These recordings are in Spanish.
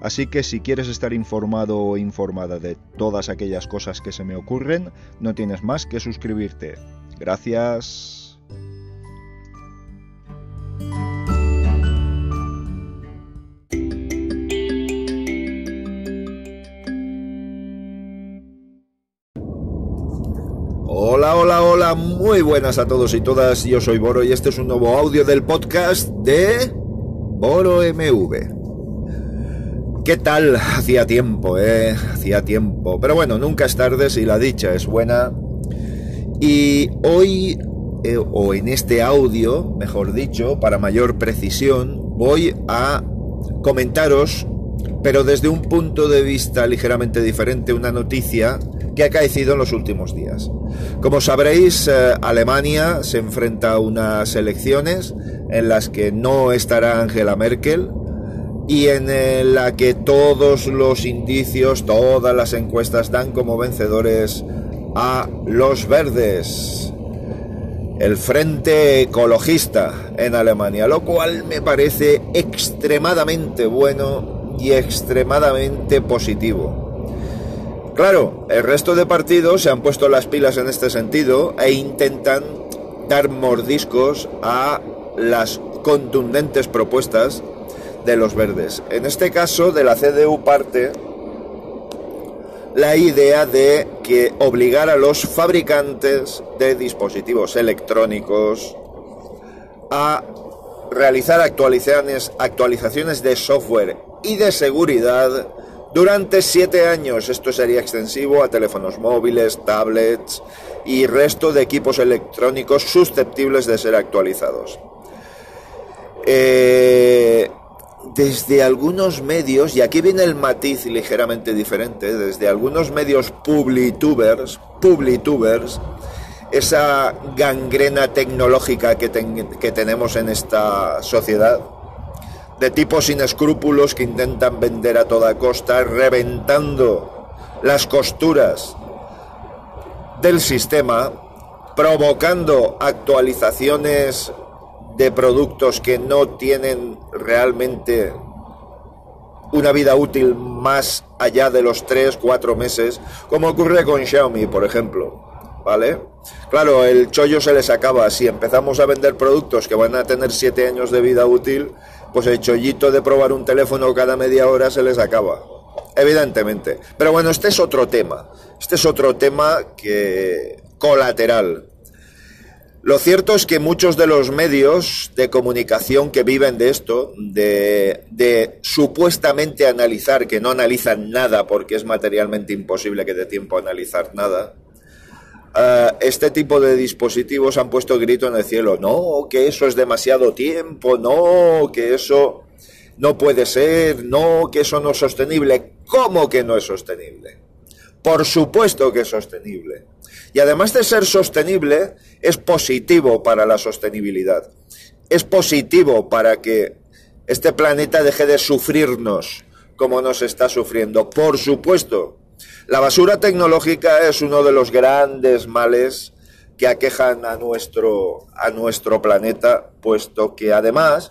Así que si quieres estar informado o informada de todas aquellas cosas que se me ocurren, no tienes más que suscribirte. Gracias. Hola, hola, hola, muy buenas a todos y todas. Yo soy Boro y este es un nuevo audio del podcast de Boro MV. ¿Qué tal? Hacía tiempo, ¿eh? Hacía tiempo. Pero bueno, nunca es tarde si la dicha es buena. Y hoy, eh, o en este audio, mejor dicho, para mayor precisión, voy a comentaros, pero desde un punto de vista ligeramente diferente, una noticia que ha caecido en los últimos días. Como sabréis, eh, Alemania se enfrenta a unas elecciones en las que no estará Angela Merkel y en la que todos los indicios, todas las encuestas dan como vencedores a los verdes, el Frente Ecologista en Alemania, lo cual me parece extremadamente bueno y extremadamente positivo. Claro, el resto de partidos se han puesto las pilas en este sentido e intentan dar mordiscos a las contundentes propuestas de los verdes. En este caso, de la CDU parte la idea de que obligar a los fabricantes de dispositivos electrónicos a realizar actualizaciones, de software y de seguridad durante siete años. Esto sería extensivo a teléfonos móviles, tablets y resto de equipos electrónicos susceptibles de ser actualizados. Eh, desde algunos medios, y aquí viene el matiz ligeramente diferente, desde algunos medios publitubers, publitubers, esa gangrena tecnológica que, que tenemos en esta sociedad, de tipos sin escrúpulos que intentan vender a toda costa, reventando las costuras del sistema, provocando actualizaciones de productos que no tienen realmente una vida útil más allá de los 3, 4 meses, como ocurre con Xiaomi, por ejemplo. ¿Vale? Claro, el chollo se les acaba. Si empezamos a vender productos que van a tener 7 años de vida útil, pues el chollito de probar un teléfono cada media hora se les acaba. Evidentemente. Pero bueno, este es otro tema. Este es otro tema que colateral. Lo cierto es que muchos de los medios de comunicación que viven de esto, de, supuestamente analizar, que no analizan nada porque es materialmente imposible que dé tiempo a analizar nada, eh, este tipo de dispositivos han puesto grito en el cielo, no, que eso es demasiado tiempo, no, que eso no puede ser, no, que eso no es sostenible. ¿Cómo que no es sostenible? Por supuesto que es sostenible. Y además de ser sostenible, es positivo para la sostenibilidad. Es positivo para que este planeta deje de sufrirnos como nos está sufriendo. Por supuesto, la basura tecnológica es uno de los grandes males que aquejan a nuestro, a nuestro planeta, puesto que además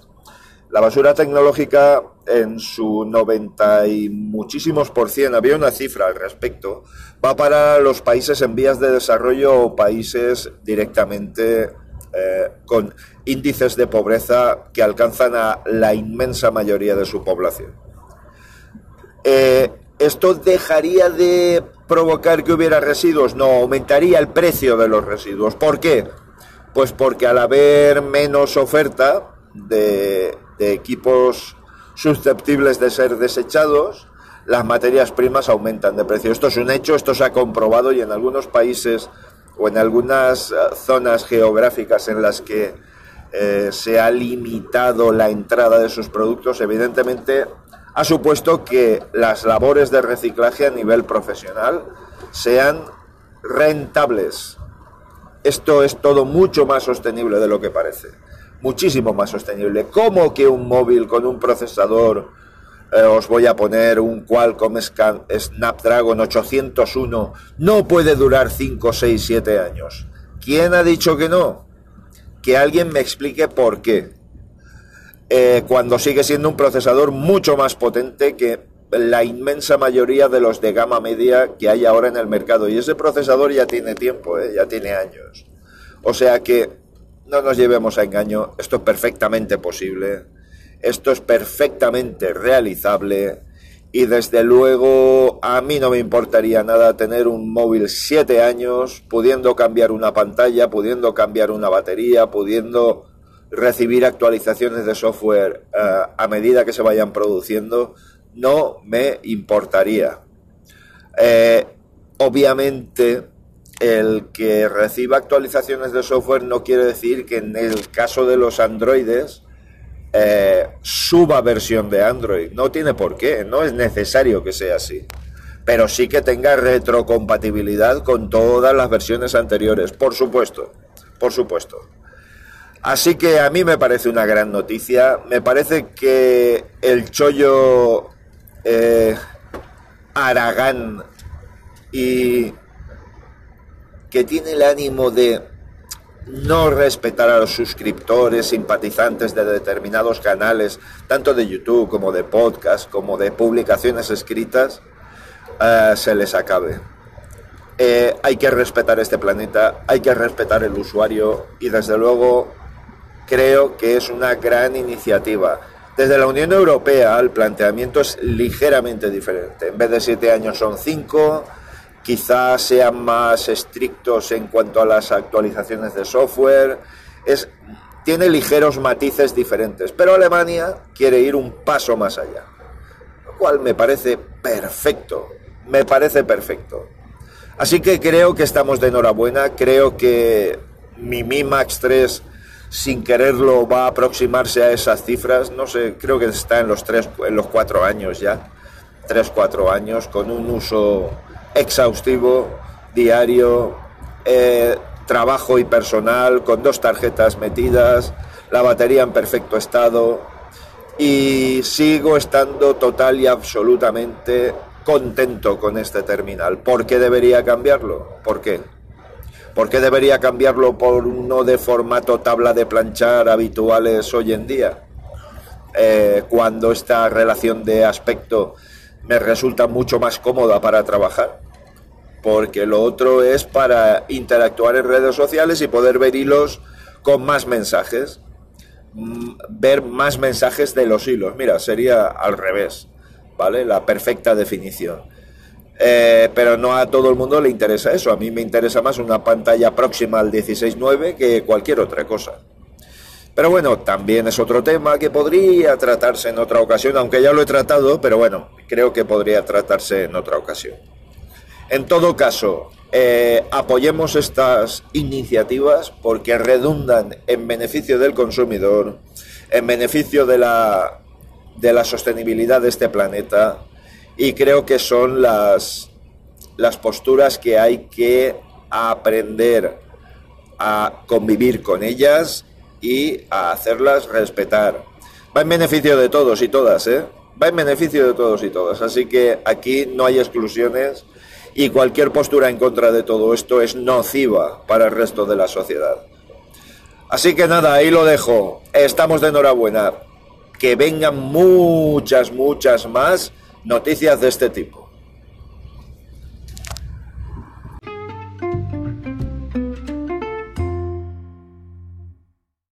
la basura tecnológica en su 90 y muchísimos por cien, había una cifra al respecto, va para los países en vías de desarrollo o países directamente eh, con índices de pobreza que alcanzan a la inmensa mayoría de su población. Eh, ¿Esto dejaría de provocar que hubiera residuos? No, aumentaría el precio de los residuos. ¿Por qué? Pues porque al haber menos oferta de, de equipos susceptibles de ser desechados, las materias primas aumentan de precio. Esto es un hecho, esto se ha comprobado y en algunos países o en algunas eh, zonas geográficas en las que eh, se ha limitado la entrada de sus productos, evidentemente ha supuesto que las labores de reciclaje a nivel profesional sean rentables. esto es todo mucho más sostenible de lo que parece. Muchísimo más sostenible. ¿Cómo que un móvil con un procesador, eh, os voy a poner un Qualcomm Snapdragon 801, no puede durar 5, 6, 7 años? ¿Quién ha dicho que no? Que alguien me explique por qué. Eh, cuando sigue siendo un procesador mucho más potente que la inmensa mayoría de los de gama media que hay ahora en el mercado. Y ese procesador ya tiene tiempo, ¿eh? ya tiene años. O sea que no nos llevemos a engaño, esto es perfectamente posible, esto es perfectamente realizable y desde luego a mí no me importaría nada tener un móvil 7 años, pudiendo cambiar una pantalla, pudiendo cambiar una batería, pudiendo recibir actualizaciones de software eh, a medida que se vayan produciendo no me importaría. Eh, obviamente, el que reciba actualizaciones de software no quiere decir que en el caso de los androides eh, suba versión de Android. No tiene por qué, no es necesario que sea así. Pero sí que tenga retrocompatibilidad con todas las versiones anteriores, por supuesto, por supuesto. Así que a mí me parece una gran noticia. Me parece que el chollo eh, Aragán y que tiene el ánimo de no respetar a los suscriptores, simpatizantes de determinados canales, tanto de YouTube como de podcast, como de publicaciones escritas, eh, se les acabe. Eh, hay que respetar este planeta, hay que respetar el usuario y desde luego creo que es una gran iniciativa desde la Unión Europea el planteamiento es ligeramente diferente. En vez de siete años son cinco, quizás sean más estrictos en cuanto a las actualizaciones de software. Es, tiene ligeros matices diferentes, pero Alemania quiere ir un paso más allá, lo cual me parece perfecto, me parece perfecto. Así que creo que estamos de enhorabuena, creo que mi Mi Max 3 sin quererlo va a aproximarse a esas cifras, no sé, creo que está en los tres, en los cuatro años ya, tres, cuatro años, con un uso exhaustivo, diario, eh, trabajo y personal, con dos tarjetas metidas, la batería en perfecto estado y sigo estando total y absolutamente contento con este terminal. ¿Por qué debería cambiarlo? ¿Por qué? ¿Por qué debería cambiarlo por uno de formato tabla de planchar habituales hoy en día? Eh, cuando esta relación de aspecto me resulta mucho más cómoda para trabajar. Porque lo otro es para interactuar en redes sociales y poder ver hilos con más mensajes. Mm, ver más mensajes de los hilos. Mira, sería al revés. ¿Vale? La perfecta definición. Eh, pero no a todo el mundo le interesa eso. A mí me interesa más una pantalla próxima al 16.9 que cualquier otra cosa. Pero bueno, también es otro tema que podría tratarse en otra ocasión, aunque ya lo he tratado, pero bueno, creo que podría tratarse en otra ocasión. En todo caso, eh, apoyemos estas iniciativas porque redundan en beneficio del consumidor, en beneficio de la, de la sostenibilidad de este planeta y creo que son las, las posturas que hay que aprender a convivir con ellas y a hacerlas respetar. Va en beneficio de todos y todas, ¿eh? Va en beneficio de todos y todas. Así que aquí no hay exclusiones y cualquier postura en contra de todo esto es nociva para el resto de la sociedad. Así que nada, ahí lo dejo. Estamos de enhorabuena. Que vengan muchas, muchas más noticias de este tipo.